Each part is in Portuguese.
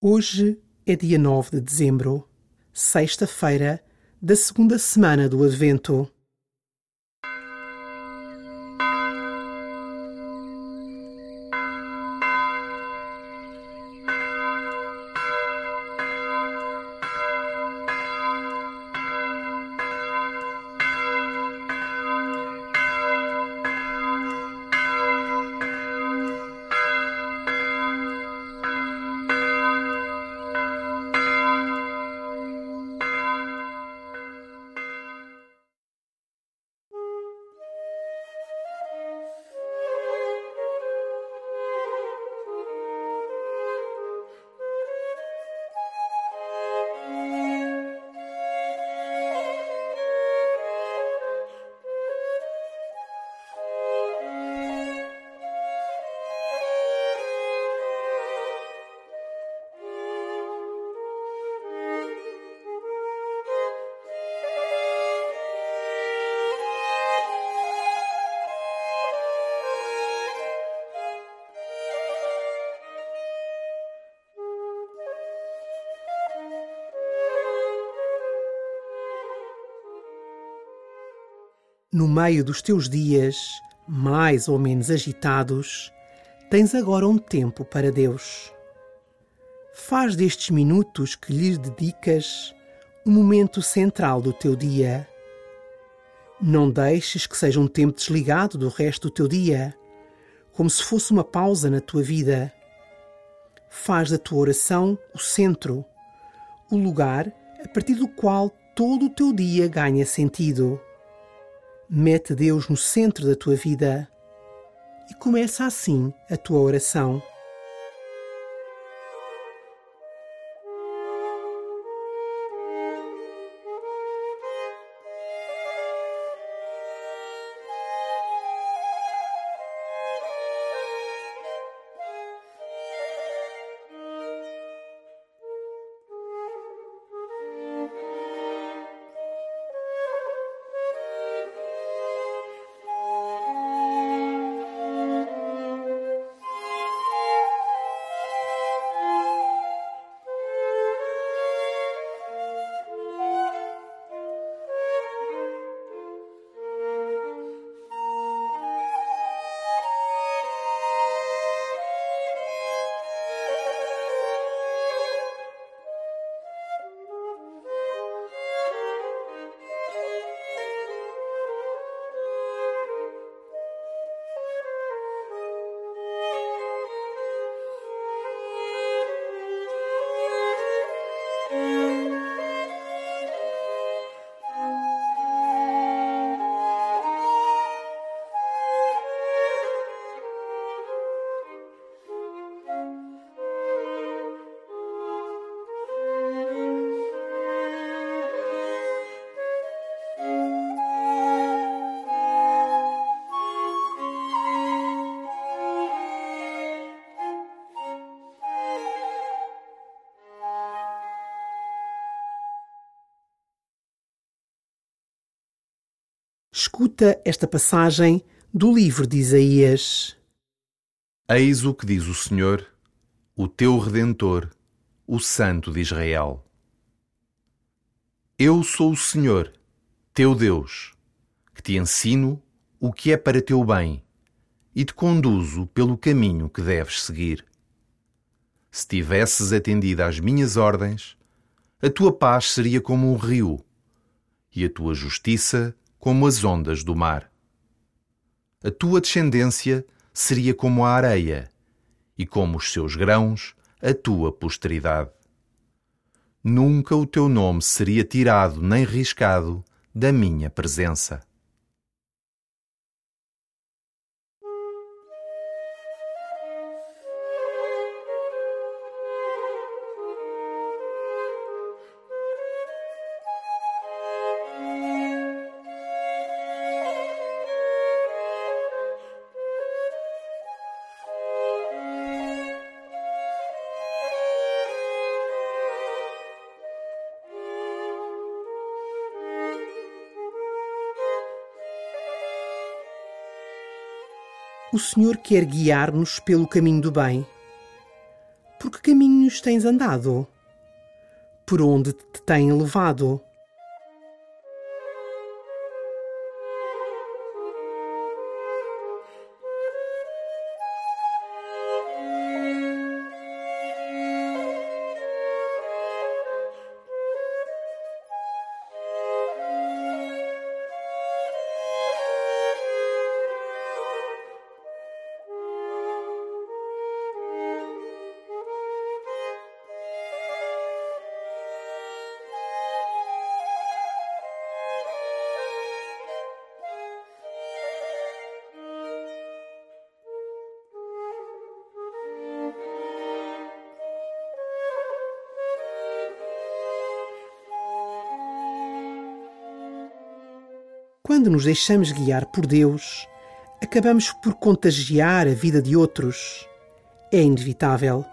Hoje é dia 9 de dezembro, sexta-feira da segunda semana do Advento. No meio dos teus dias, mais ou menos agitados, tens agora um tempo para Deus. Faz destes minutos que lhes dedicas um momento central do teu dia. Não deixes que seja um tempo desligado do resto do teu dia, como se fosse uma pausa na tua vida. Faz da tua oração o centro, o lugar a partir do qual todo o teu dia ganha sentido. Mete Deus no centro da tua vida e começa assim a tua oração. Escuta esta passagem do livro de Isaías. Eis o que diz o Senhor, o teu Redentor, o Santo de Israel. Eu sou o Senhor, teu Deus, que te ensino o que é para teu bem e te conduzo pelo caminho que deves seguir. Se tivesses atendido às minhas ordens, a tua paz seria como um rio e a tua justiça como as ondas do mar. A tua descendência seria como a areia, e como os seus grãos, a tua posteridade. Nunca o teu nome seria tirado nem riscado da minha presença. O Senhor quer guiar-nos pelo caminho do bem. por que caminhos tens andado? Por onde te tem levado? Quando nos deixamos guiar por Deus, acabamos por contagiar a vida de outros. É inevitável,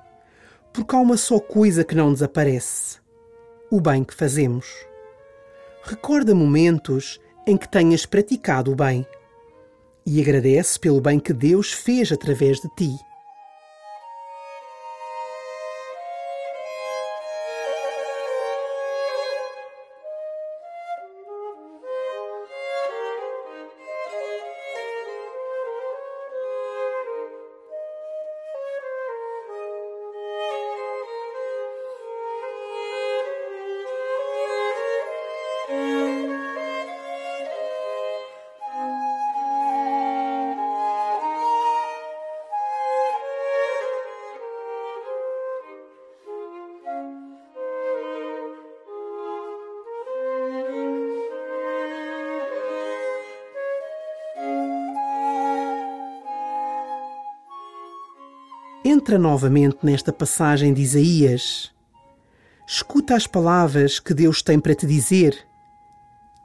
porque há uma só coisa que não desaparece: o bem que fazemos. Recorda momentos em que tenhas praticado o bem e agradece pelo bem que Deus fez através de ti. Entra novamente nesta passagem de Isaías. Escuta as palavras que Deus tem para te dizer.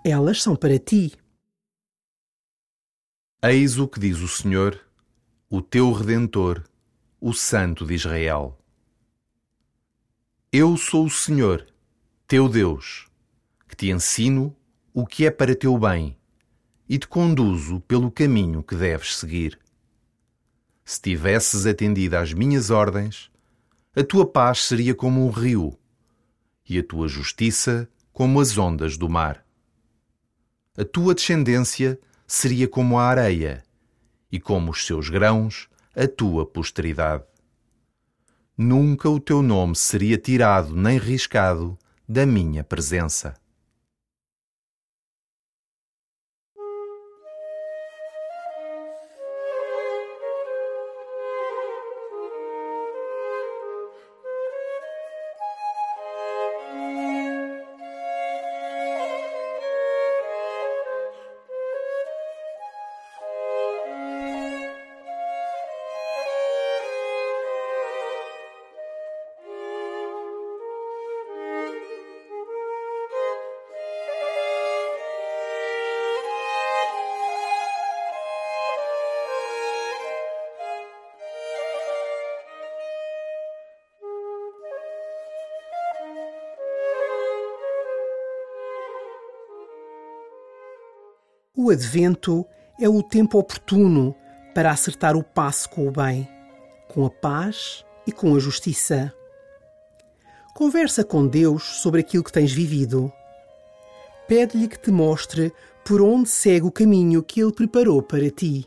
Elas são para ti. Eis o que diz o Senhor, o teu Redentor, o Santo de Israel. Eu sou o Senhor, teu Deus, que te ensino o que é para teu bem e te conduzo pelo caminho que deves seguir se tivesses atendido às minhas ordens, a tua paz seria como um rio e a tua justiça como as ondas do mar. A tua descendência seria como a areia e como os seus grãos a tua posteridade. Nunca o teu nome seria tirado nem riscado da minha presença. O advento é o tempo oportuno para acertar o passo com o bem, com a paz e com a justiça. Conversa com Deus sobre aquilo que tens vivido. Pede-lhe que te mostre por onde segue o caminho que Ele preparou para ti.